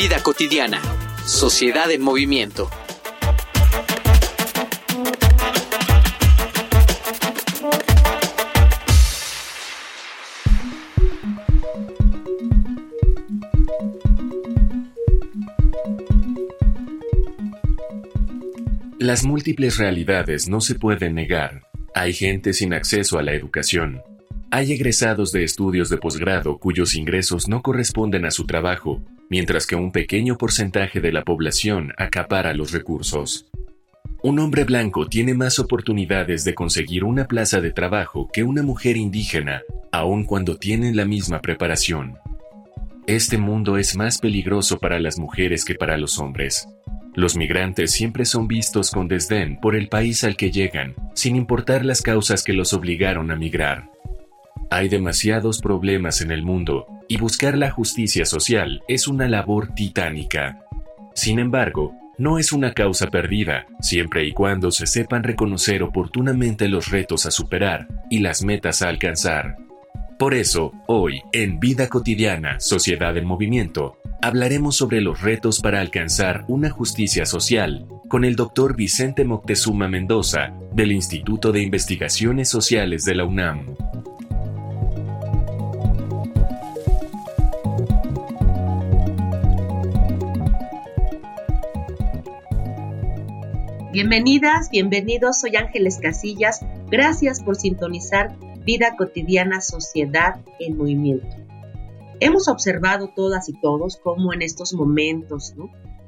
Vida cotidiana. Sociedad en movimiento. Las múltiples realidades no se pueden negar. Hay gente sin acceso a la educación. Hay egresados de estudios de posgrado cuyos ingresos no corresponden a su trabajo mientras que un pequeño porcentaje de la población acapara los recursos. Un hombre blanco tiene más oportunidades de conseguir una plaza de trabajo que una mujer indígena, aun cuando tienen la misma preparación. Este mundo es más peligroso para las mujeres que para los hombres. Los migrantes siempre son vistos con desdén por el país al que llegan, sin importar las causas que los obligaron a migrar. Hay demasiados problemas en el mundo y buscar la justicia social es una labor titánica. Sin embargo, no es una causa perdida, siempre y cuando se sepan reconocer oportunamente los retos a superar y las metas a alcanzar. Por eso, hoy, en Vida Cotidiana, Sociedad en Movimiento, hablaremos sobre los retos para alcanzar una justicia social con el doctor Vicente Moctezuma Mendoza, del Instituto de Investigaciones Sociales de la UNAM. Bienvenidas, bienvenidos, soy Ángeles Casillas. Gracias por sintonizar Vida Cotidiana Sociedad en Movimiento. Hemos observado todas y todos cómo en estos momentos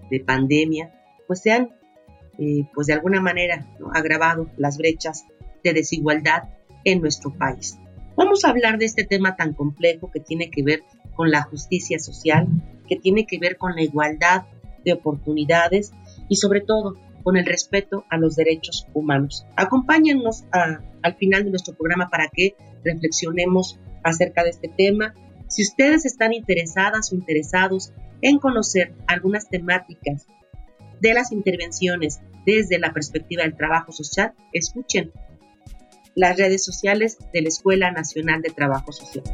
de pandemia, pues se han, eh, pues de alguna manera, agravado las brechas de desigualdad en nuestro país. Vamos a hablar de este tema tan complejo que tiene que ver con la justicia social, que tiene que ver con la igualdad de oportunidades y sobre todo con el respeto a los derechos humanos. Acompáñennos al final de nuestro programa para que reflexionemos acerca de este tema. Si ustedes están interesadas o interesados en conocer algunas temáticas de las intervenciones desde la perspectiva del trabajo social, escuchen las redes sociales de la Escuela Nacional de Trabajo Social.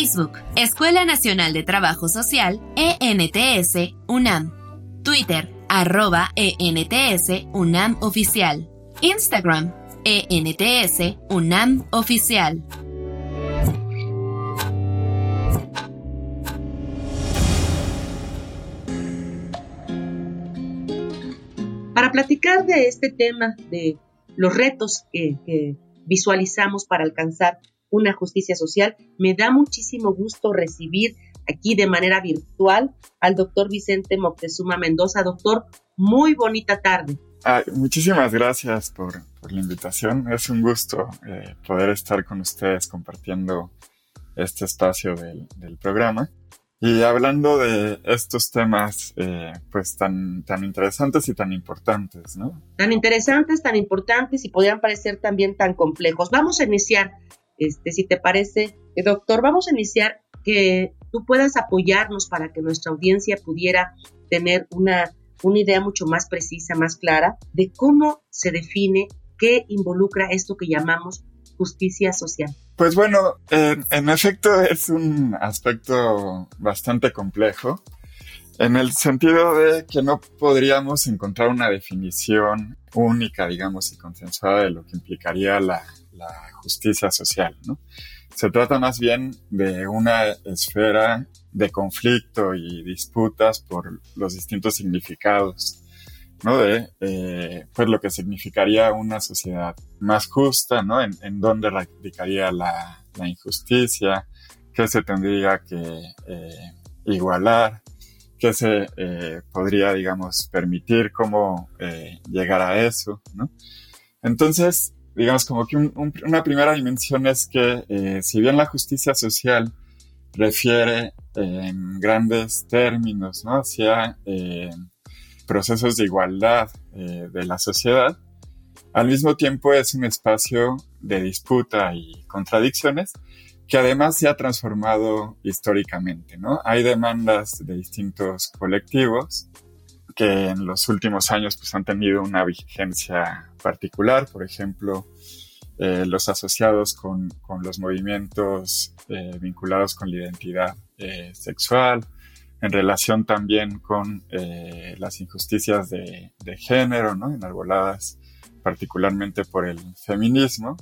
Facebook, Escuela Nacional de Trabajo Social, ENTS, UNAM. Twitter, arroba ENTS, UNAM Oficial. Instagram, ENTS, UNAM Oficial. Para platicar de este tema, de los retos que, que visualizamos para alcanzar una justicia social. Me da muchísimo gusto recibir aquí de manera virtual al doctor Vicente Moctezuma Mendoza. Doctor, muy bonita tarde. muchísimas gracias por, la invitación. Es un gusto eh, poder estar con ustedes compartiendo este espacio del, programa. Y hablando de estos temas, eh, pues tan, tan interesantes y tan importantes, ¿no? Tan interesantes, tan importantes y podrían parecer también tan complejos. Vamos a iniciar este, si te parece, eh, doctor, vamos a iniciar que tú puedas apoyarnos para que nuestra audiencia pudiera tener una, una idea mucho más precisa, más clara de cómo se define, qué involucra esto que llamamos justicia social. Pues bueno, en, efecto es un aspecto bastante complejo, en el sentido de que no podríamos encontrar una definición única, digamos, y consensuada de lo que implicaría la, justicia social, ¿no? Se trata más bien de una esfera de conflicto y disputas por los distintos significados, ¿no? De, eh, pues lo que significaría una sociedad más justa, ¿no? En, en dónde radicaría la, la, injusticia, qué se tendría que eh, igualar, qué se eh, podría, digamos, permitir, cómo llegar a eso, ¿no? Entonces, digamos como que una primera dimensión es que eh, si bien la justicia social refiere en grandes términos ¿no? hacia eh, procesos de igualdad eh, de la sociedad, al mismo tiempo es un espacio de disputa y contradicciones que además se ha transformado históricamente, ¿no? Hay demandas de distintos colectivos que en los últimos años pues, han tenido una vigencia particular, por ejemplo, eh, los asociados con, con los movimientos eh, vinculados con la identidad eh, sexual, en relación también con las injusticias de, de, género, ¿no? enarboladas particularmente por el feminismo,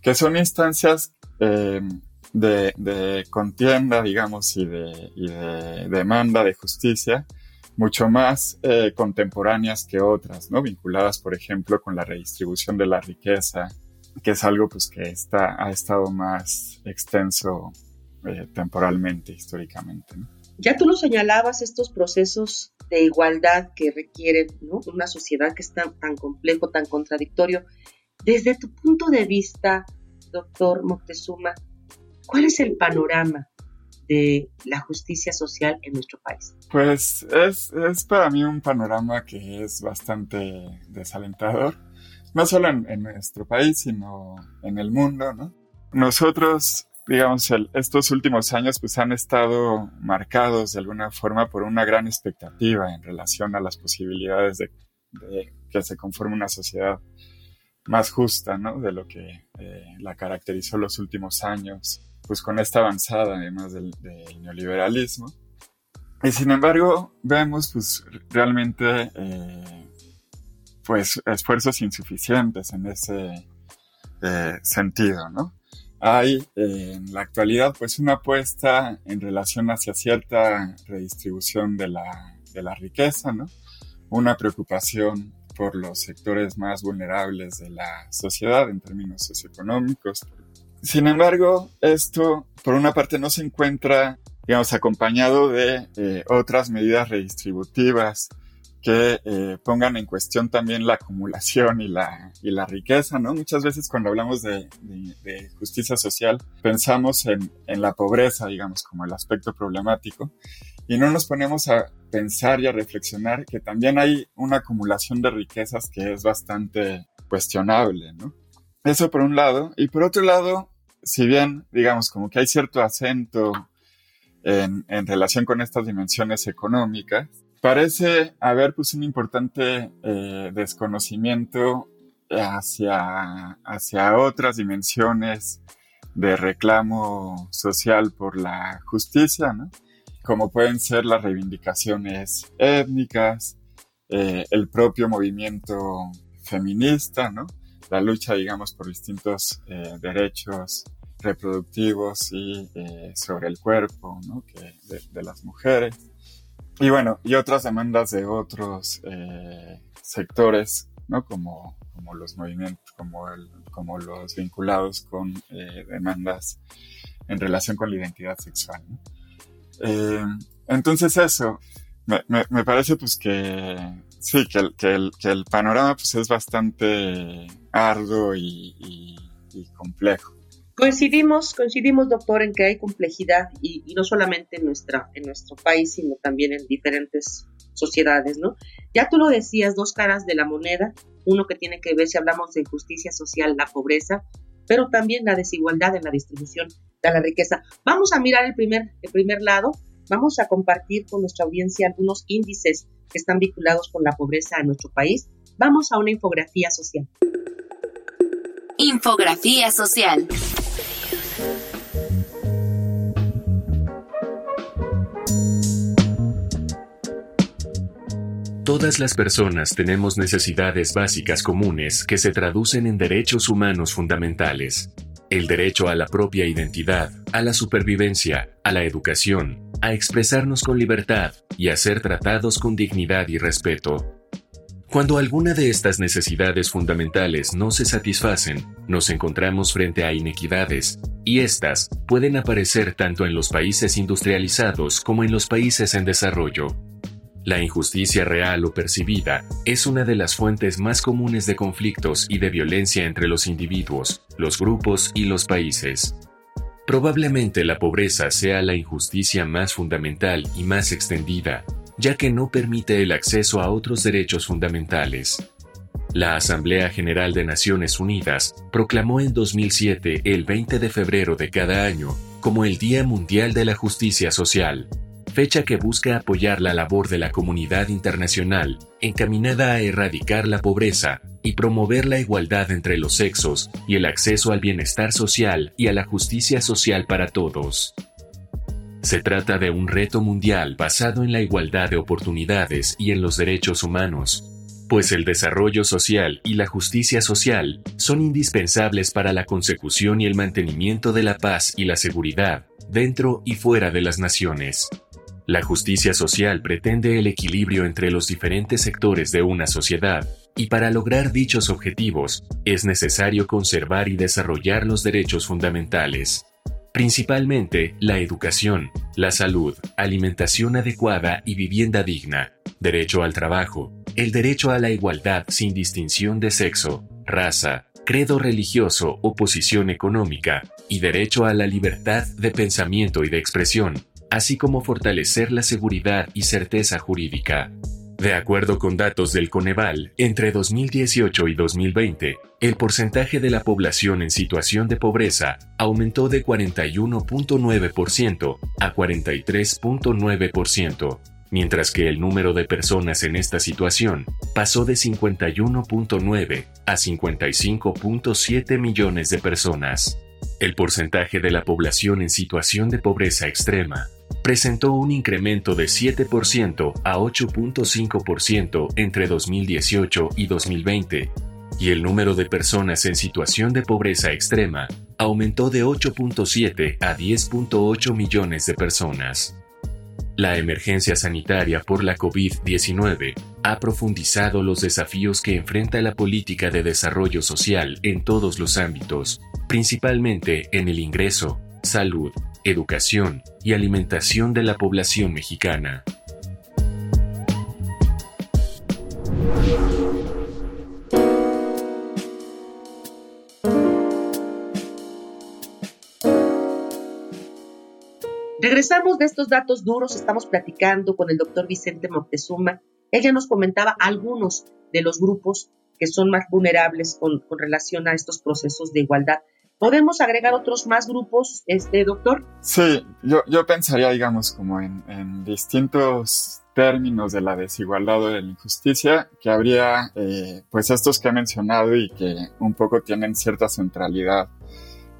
que son instancias de, de, contienda, digamos, y de, y de demanda de justicia, mucho más eh, contemporáneas que otras, ¿no? Vinculadas, por ejemplo, con la redistribución de la riqueza, que es algo pues que está, ha estado más extenso eh, temporalmente, históricamente. Ya tú lo señalabas, estos procesos de igualdad que requieren ¿no? una sociedad que es tan, tan complejo, tan contradictorio. Desde tu punto de vista, doctor Moctezuma, ¿cuál es el panorama de la justicia social en nuestro país? Pues es, es para mí un panorama que es bastante desalentador, no solo en, nuestro país, sino en el mundo, ¿no? Nosotros, digamos, estos últimos años pues han estado marcados de alguna forma por una gran expectativa en relación a las posibilidades de, que se conforme una sociedad más justa, ¿no? De lo que eh, la caracterizó los últimos años pues con esta avanzada además del, neoliberalismo. Y sin embargo, vemos pues realmente eh, pues esfuerzos insuficientes en ese eh, sentido, ¿no? Hay en la actualidad pues una apuesta en relación hacia cierta redistribución de la, de la riqueza, ¿no? Una preocupación por los sectores más vulnerables de la sociedad en términos socioeconómicos, sin embargo, esto, por una parte, no se encuentra, digamos, acompañado de eh, otras medidas redistributivas que eh, pongan en cuestión también la acumulación y la, y la riqueza, ¿no? Muchas veces cuando hablamos de, de, justicia social pensamos en, en, la pobreza, digamos, como el aspecto problemático, y no nos ponemos a pensar y a reflexionar que también hay una acumulación de riquezas que es bastante cuestionable, ¿no? Eso por un lado. Y por otro lado, si bien, digamos, como que hay cierto acento en, en relación con estas dimensiones económicas, parece haber pues un importante eh, desconocimiento hacia, hacia otras dimensiones de reclamo social por la justicia, ¿no? Como pueden ser las reivindicaciones étnicas, eh, el propio movimiento feminista, ¿no? la lucha, digamos, por distintos eh, derechos reproductivos y eh, sobre el cuerpo ¿no? que de, las mujeres. Y bueno, y otras demandas de otros eh, sectores, ¿no? Como, como los movimientos, como, el, como los vinculados con demandas en relación con la identidad sexual. Entonces eso, me, me, parece pues que sí, que el, que el, que el panorama pues es bastante arduo y, complejo. Coincidimos, coincidimos, doctor, en que hay complejidad y, no solamente en, nuestra, en nuestro país, sino también en diferentes sociedades, ¿no? Ya tú lo decías, dos caras de la moneda, uno que tiene que ver, si hablamos de justicia social, la pobreza, pero también la desigualdad en la distribución de la riqueza. Vamos a mirar el primer, el primer lado, vamos a compartir con nuestra audiencia algunos índices que están vinculados con la pobreza en nuestro país. Vamos a una infografía social. Infografía social. Todas las personas tenemos necesidades básicas comunes que se traducen en derechos humanos fundamentales. El derecho a la propia identidad, a la supervivencia, a la educación, a expresarnos con libertad y a ser tratados con dignidad y respeto. Cuando alguna de estas necesidades fundamentales no se satisfacen, nos encontramos frente a inequidades, y estas pueden aparecer tanto en los países industrializados como en los países en desarrollo. La injusticia real o percibida es una de las fuentes más comunes de conflictos y de violencia entre los individuos, los grupos y los países. Probablemente la pobreza sea la injusticia más fundamental y más extendida, ya que no permite el acceso a otros derechos fundamentales. La Asamblea General de Naciones Unidas proclamó en 2007 el 20 de febrero de cada año como el Día Mundial de la Justicia Social, fecha que busca apoyar la labor de la comunidad internacional encaminada a erradicar la pobreza y promover la igualdad entre los sexos y el acceso al bienestar social y a la justicia social para todos. Se trata de un reto mundial basado en la igualdad de oportunidades y en los derechos humanos, pues el desarrollo social y la justicia social son indispensables para la consecución y el mantenimiento de la paz y la seguridad dentro y fuera de las naciones. La justicia social pretende el equilibrio entre los diferentes sectores de una sociedad, y para lograr dichos objetivos es necesario conservar y desarrollar los derechos fundamentales, principalmente la educación, la salud, alimentación adecuada y vivienda digna, derecho al trabajo, el derecho a la igualdad sin distinción de sexo, raza, credo religioso o posición económica, y derecho a la libertad de pensamiento y de expresión, así como fortalecer la seguridad y certeza jurídica. De acuerdo con datos del Coneval, entre 2018 y 2020, el porcentaje de la población en situación de pobreza aumentó de 41.9% a 43.9%, mientras que el número de personas en esta situación pasó de 51.9 a 55.7 millones de personas. El porcentaje de la población en situación de pobreza extrema presentó un incremento de 7% a 8.5% entre 2018 y 2020, y el número de personas en situación de pobreza extrema aumentó de 8.7 a 10.8 millones de personas. La emergencia sanitaria por la COVID-19 ha profundizado los desafíos que enfrenta la política de desarrollo social en todos los ámbitos, principalmente en el ingreso, salud, educación y alimentación de la población mexicana. Regresamos de estos datos duros, estamos platicando con el doctor Vicente Moctezuma. Ella nos comentaba algunos de los grupos que son más vulnerables con, relación a estos procesos de igualdad. ¿Podemos agregar otros más grupos, este doctor? Sí, yo, yo pensaría, digamos, como en, distintos términos de la desigualdad o de la injusticia, que habría eh, pues estos que he mencionado y que un poco tienen cierta centralidad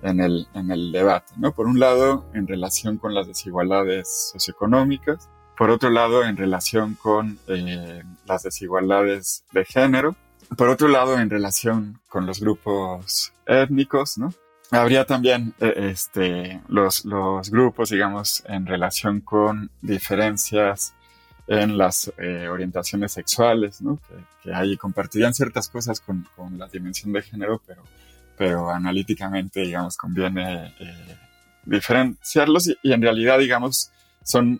en el, en el debate, ¿no? Por un lado, en relación con las desigualdades socioeconómicas, por otro lado, en relación con eh, las desigualdades de género, por otro lado, en relación con los grupos étnicos, ¿no? Habría también eh, este, los, los grupos, digamos, en relación con diferencias en las eh, orientaciones sexuales, ¿no? Que, que, ahí compartirían ciertas cosas con, con la dimensión de género, pero pero analíticamente, digamos, conviene eh, diferenciarlos y, en realidad, digamos, son,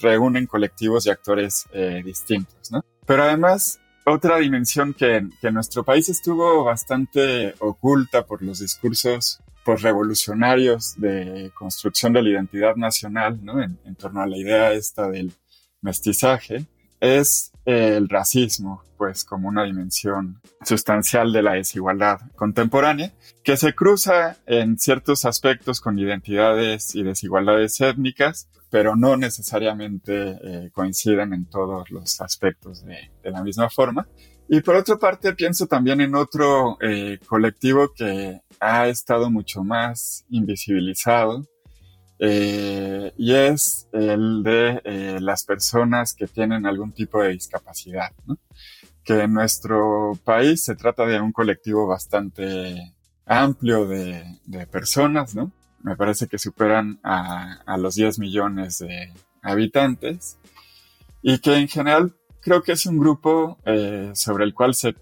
reúnen colectivos y actores distintos, ¿no? Pero además, otra dimensión que, que, en nuestro país estuvo bastante oculta por los discursos revolucionarios de construcción de la identidad nacional, ¿no? En, torno a la idea esta del mestizaje, es el racismo, pues como una dimensión sustancial de la desigualdad contemporánea, que se cruza en ciertos aspectos con identidades y desigualdades étnicas, pero no necesariamente eh, coinciden en todos los aspectos de, la misma forma. Y por otra parte, pienso también en otro eh, colectivo que ha estado mucho más invisibilizado, eh, y es el de eh, las personas que tienen algún tipo de discapacidad, ¿no? que en nuestro país se trata de un colectivo bastante amplio de, de personas, ¿no? Me parece que superan a, a, los 10 millones de habitantes y que en general creo que es un grupo eh, sobre el cual se,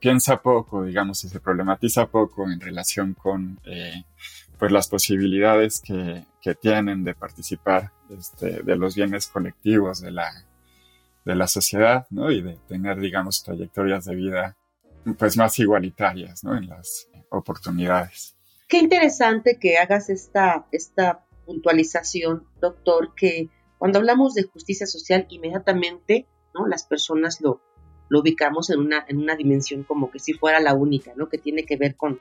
piensa poco, digamos, y se problematiza poco en relación con eh, pues las posibilidades que, que tienen de participar este, de los bienes colectivos de la, de la sociedad, ¿no? Y de tener, digamos, trayectorias de vida pues más igualitarias, ¿no? En las oportunidades. Qué interesante que hagas esta, esta puntualización, doctor, que cuando hablamos de justicia social, inmediatamente, ¿no? Las personas lo, lo ubicamos en una, en una dimensión como que si fuera la única, ¿no? Que tiene que ver con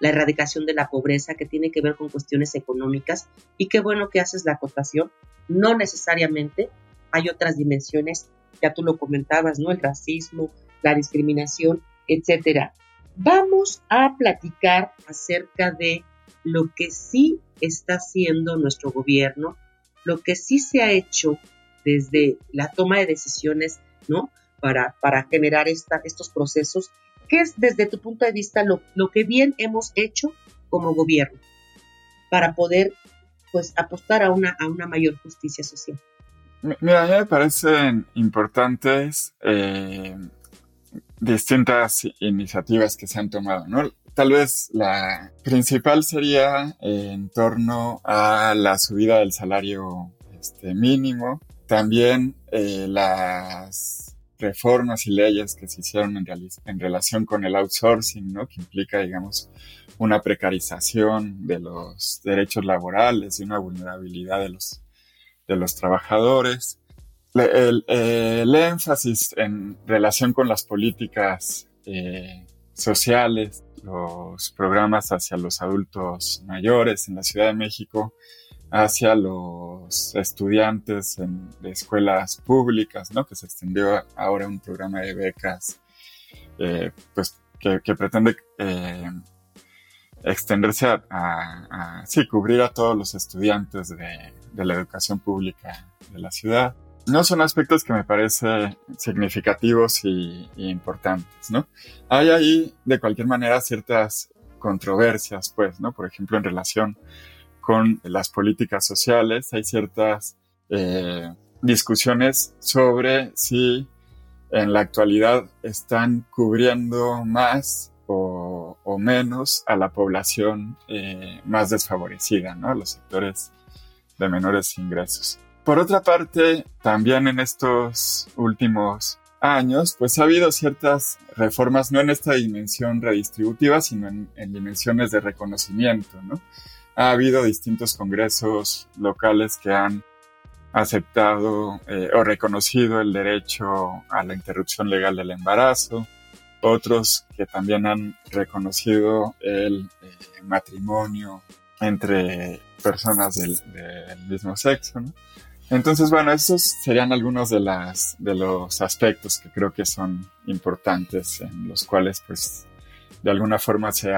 la erradicación de la pobreza, que tiene que ver con cuestiones económicas, y qué bueno que haces la acotación. No necesariamente hay otras dimensiones, ya tú lo comentabas, ¿no? El racismo, la discriminación, etcétera. Vamos a platicar acerca de lo que sí está haciendo nuestro gobierno, lo que sí se ha hecho desde la toma de decisiones, ¿no? Para, para generar esta, estos procesos. ¿Qué es desde tu punto de vista lo, lo que bien hemos hecho como gobierno para poder pues apostar a una, a una mayor justicia social? Mira, a mí me parecen importantes eh, distintas iniciativas que se han tomado, ¿no? Tal vez la principal sería en torno a la subida del salario este, mínimo, también eh, las reformas y leyes que se hicieron en, relación con el outsourcing, ¿no? Que implica, digamos, una precarización de los derechos laborales y una vulnerabilidad de los de los trabajadores. El, énfasis en relación con las políticas eh, sociales, los programas hacia los adultos mayores en la Ciudad de México, hacia los estudiantes en, de escuelas públicas, ¿no? Que se extendió ahora un programa de becas, eh, pues que, pretende eh, extenderse a, sí, cubrir a todos los estudiantes de, la educación pública de la ciudad. No son aspectos que me parecen significativos y, importantes, ¿no? Hay ahí, de cualquier manera, ciertas controversias, pues, ¿no? Por ejemplo, en relación con las políticas sociales, hay ciertas eh, discusiones sobre si en la actualidad están cubriendo más o, menos a la población eh, más desfavorecida, ¿no? Los sectores de menores ingresos. Por otra parte, también en estos últimos años, pues ha habido ciertas reformas, no en esta dimensión redistributiva, sino en, dimensiones de reconocimiento, ¿no? Ha habido distintos congresos locales que han aceptado eh, o reconocido el derecho a la interrupción legal del embarazo, otros que también han reconocido el eh, matrimonio entre personas del, mismo sexo. Entonces, bueno, esos serían algunos de, las, de los aspectos que creo que son importantes, en los cuales, pues, de alguna forma se,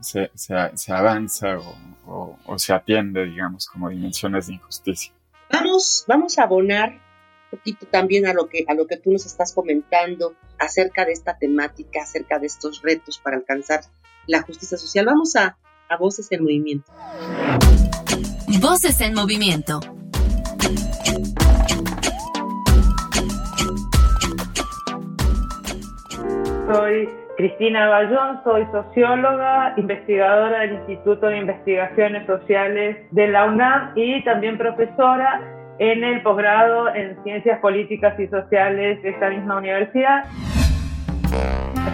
se, se, avanza o, o, se atiende, digamos, como dimensiones de injusticia. Vamos, vamos a abonar un poquito también a lo, que, a lo que tú nos estás comentando acerca de esta temática, acerca de estos retos para alcanzar la justicia social. Vamos a, a Voces en Movimiento. Voces en Movimiento. Soy Cristina Bayón, soy socióloga, investigadora del Instituto de Investigaciones Sociales de la UNAM y también profesora en el posgrado en Ciencias Políticas y Sociales de esta misma universidad.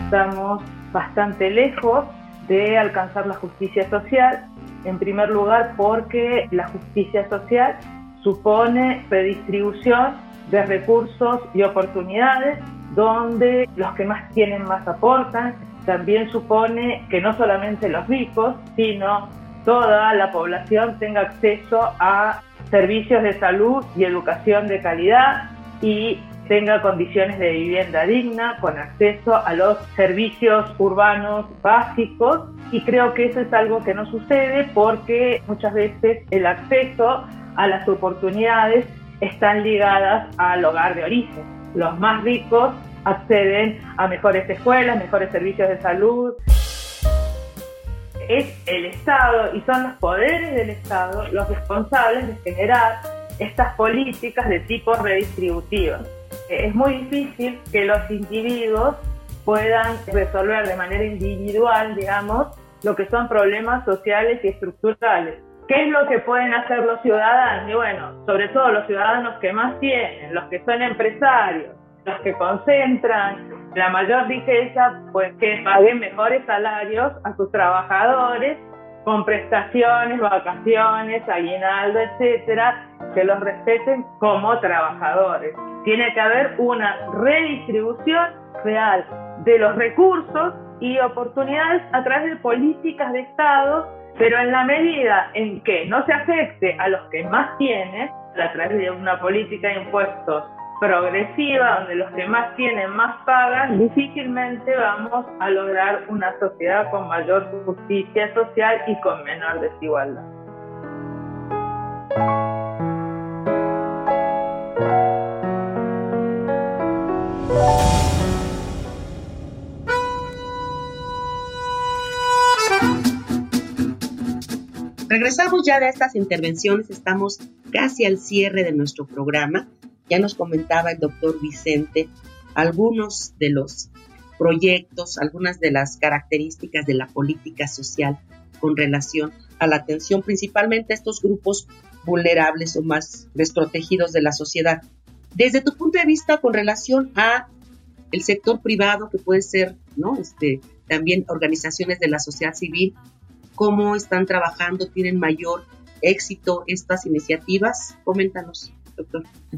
Estamos bastante lejos de alcanzar la justicia social en primer lugar, porque la justicia social supone redistribución de recursos y oportunidades donde los que más tienen más aportan. También supone que no solamente los ricos, sino toda la población tenga acceso a servicios de salud y educación de calidad y tenga condiciones de vivienda digna, con acceso a los servicios urbanos básicos y creo que eso es algo que no sucede porque muchas veces el acceso a las oportunidades están ligadas al hogar de origen. Los más ricos acceden a mejores escuelas, mejores servicios de salud. Es el Estado y son los poderes del Estado los responsables de generar estas políticas de tipo redistributivo es muy difícil que los individuos puedan resolver de manera individual, digamos, lo que son problemas sociales y estructurales. ¿Qué es lo que pueden hacer los ciudadanos? Y bueno, sobre todo los ciudadanos que más tienen, los que son empresarios, los que concentran la mayor riqueza, pues que paguen mejores salarios a sus trabajadores con prestaciones, vacaciones, aguinaldo, etcétera, que los respeten como trabajadores. Tiene que haber una redistribución real de los recursos y oportunidades a través de políticas de Estado, pero en la medida en que no se afecte a los que más tienen, a través de una política de impuestos progresiva, donde los que más tienen más pagan, difícilmente vamos a lograr una sociedad con mayor justicia social y con menor desigualdad. Regresamos ya de estas intervenciones, estamos casi al cierre de nuestro programa. Ya nos comentaba el doctor Vicente algunos de los proyectos, algunas de las características de la política social con relación a la atención principalmente a estos grupos vulnerables o más desprotegidos de la sociedad. Desde tu punto de vista con relación a el sector privado que puede ser, ¿no? Este, también organizaciones de la sociedad civil, cómo están trabajando, tienen mayor éxito estas iniciativas. Coméntanos.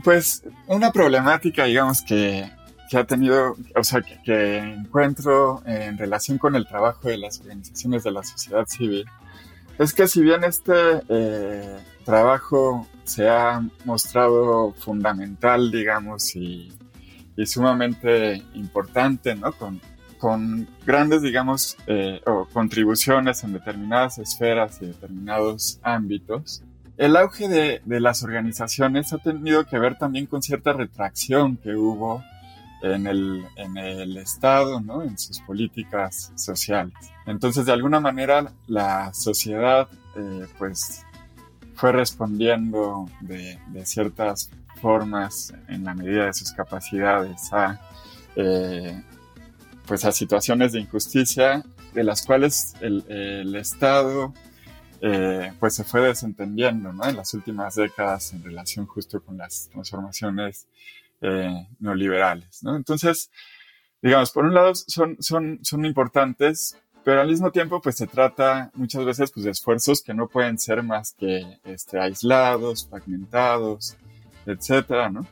Pues una problemática, digamos, que, ha tenido, o sea, que, encuentro en relación con el trabajo de las organizaciones de la sociedad civil, es que si bien este eh, trabajo se ha mostrado fundamental, digamos, y, sumamente importante, ¿no? Con grandes, digamos, eh, o contribuciones en determinadas esferas y determinados ámbitos, el auge de, las organizaciones ha tenido que ver también con cierta retracción que hubo en el, en el Estado, ¿no? en sus políticas sociales. Entonces, de alguna manera, la sociedad, eh, pues, fue respondiendo de, ciertas formas, en la medida de sus capacidades, a, eh, pues, a situaciones de injusticia de las cuales el, el Estado eh, pues se fue desentendiendo ¿no? en las últimas décadas en relación justo con las transformaciones eh, neoliberales. ¿no? Entonces, digamos, por un lado son, son, son importantes, pero al mismo tiempo pues se trata muchas veces pues, de esfuerzos que no pueden ser más que este, aislados, fragmentados, etcétera, ¿no?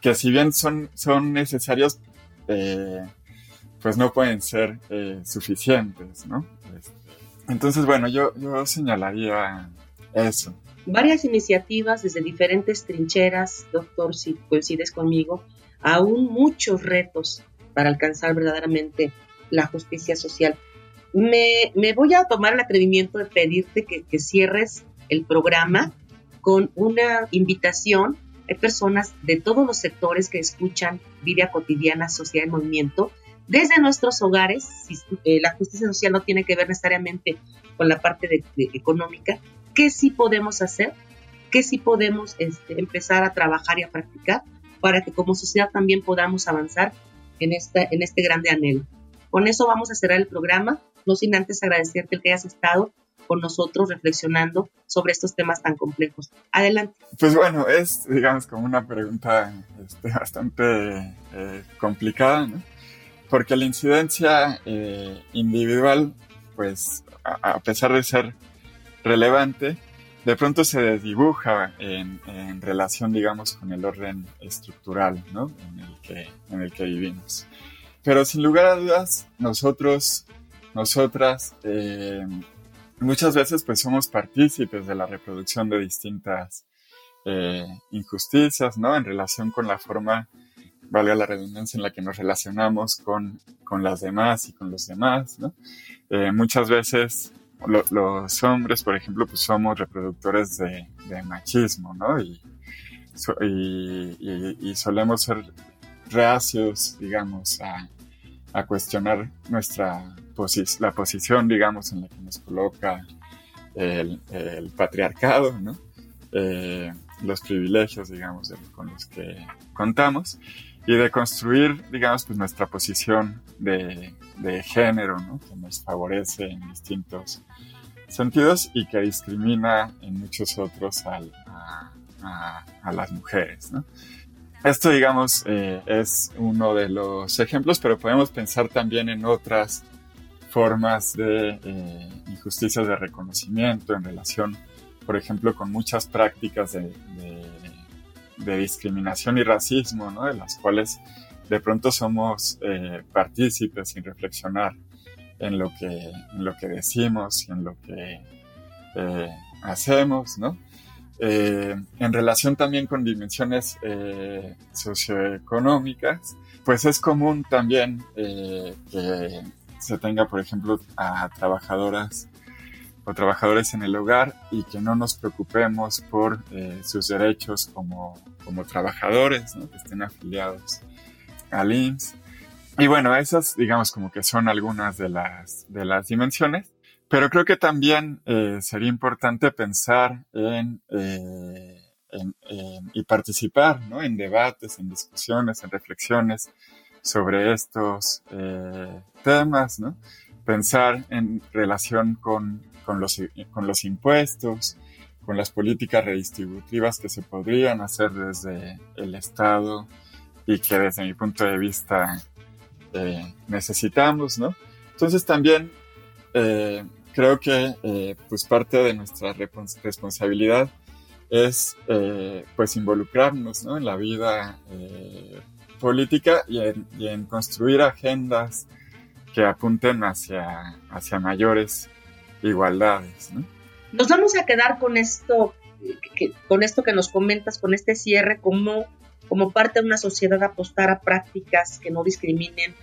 Que si bien son, son necesarios, eh, pues no pueden ser suficientes, ¿no? Este, entonces, bueno, yo, yo señalaría eso. Varias iniciativas desde diferentes trincheras, doctor, si coincides conmigo, aún muchos retos para alcanzar verdaderamente la justicia social. Me, voy a tomar el atrevimiento de pedirte que, que cierres el programa con una invitación. Hay personas de todos los sectores que escuchan Vida Cotidiana, Sociedad en Movimiento, desde nuestros hogares. Eh, la justicia social no tiene que ver necesariamente con la parte de, económica. ¿Qué sí podemos hacer? ¿Qué sí podemos este, empezar a trabajar y a practicar para que como sociedad también podamos avanzar en, esta, en este grande anhelo? Con eso vamos a cerrar el programa, no sin antes agradecerte el que hayas estado con nosotros reflexionando sobre estos temas tan complejos. Adelante. Pues bueno, es, digamos, como una pregunta este, bastante eh, complicada, ¿no? Porque la incidencia eh, individual, pues a, pesar de ser relevante, de pronto se desdibuja en, relación, digamos, con el orden estructural ¿no? en, el que, en el que vivimos. Pero sin lugar a dudas, nosotros, nosotras, eh, muchas veces pues somos partícipes de la reproducción de distintas eh, injusticias, ¿no? En relación con la forma valga la redundancia, en la que nos relacionamos con, con las demás y con los demás, ¿no? Eh, muchas veces los hombres, por ejemplo, pues somos reproductores de, machismo, ¿no? Y, y, solemos ser reacios, digamos, a, a cuestionar nuestra la posición, digamos, en la que nos coloca el, el patriarcado, ¿no? Eh, los privilegios, digamos, con los que contamos y de construir, digamos, pues nuestra posición de, de género, ¿no? Que nos favorece en distintos sentidos y que discrimina en muchos otros a, las mujeres. Esto, digamos, eh, es uno de los ejemplos, pero podemos pensar también en otras formas de eh, injusticias de reconocimiento en relación, por ejemplo, con muchas prácticas de, discriminación y racismo, ¿no? de las cuales de pronto somos eh, partícipes sin reflexionar en lo que, en lo que decimos en lo que eh, hacemos, ¿no? Eh, en relación también con dimensiones socioeconómicas, pues es común también que se tenga, por ejemplo, a trabajadoras o trabajadores en el hogar y que no nos preocupemos por sus derechos como, como trabajadores, ¿no? que estén afiliados al IMSS. Y bueno, esas digamos como que son algunas de las, de las dimensiones, pero creo que también eh, sería importante pensar en, eh, y participar ¿no? en debates, en discusiones, en reflexiones sobre estos eh, temas, ¿no? pensar en relación con, con, los, con los impuestos, con las políticas redistributivas que se podrían hacer desde el Estado y que desde mi punto de vista eh, necesitamos, ¿no? Entonces también eh, creo que eh, pues parte de nuestra responsabilidad es pues involucrarnos ¿no? en la vida política y en, construir agendas que apunten hacia, hacia mayores igualdades. ¿no? Nos vamos a quedar con esto, que, con esto que nos comentas, con este cierre, como como parte de una sociedad apostar a prácticas que no discriminen,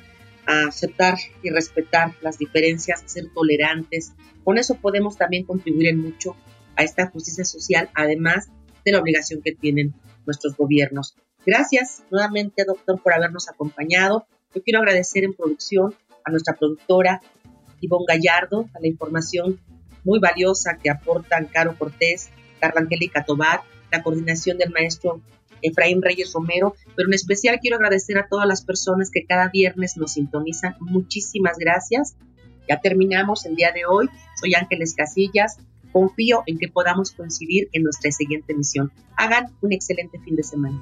a aceptar y respetar las diferencias, a ser tolerantes. Con eso podemos también contribuir en mucho a esta justicia social, además de la obligación que tienen nuestros gobiernos. Gracias nuevamente, doctor, por habernos acompañado. Yo quiero agradecer en producción a nuestra productora Ivonne Gallardo, a la información muy valiosa que aportan Caro Cortés, Carla Angélica Tobar, la coordinación del maestro Efraín Reyes Romero, pero en especial quiero agradecer a todas las personas que cada viernes nos sintonizan. Muchísimas gracias. Ya terminamos el día de hoy. Soy Ángeles Casillas. Confío en que podamos coincidir en nuestra siguiente emisión. Hagan un excelente fin de semana.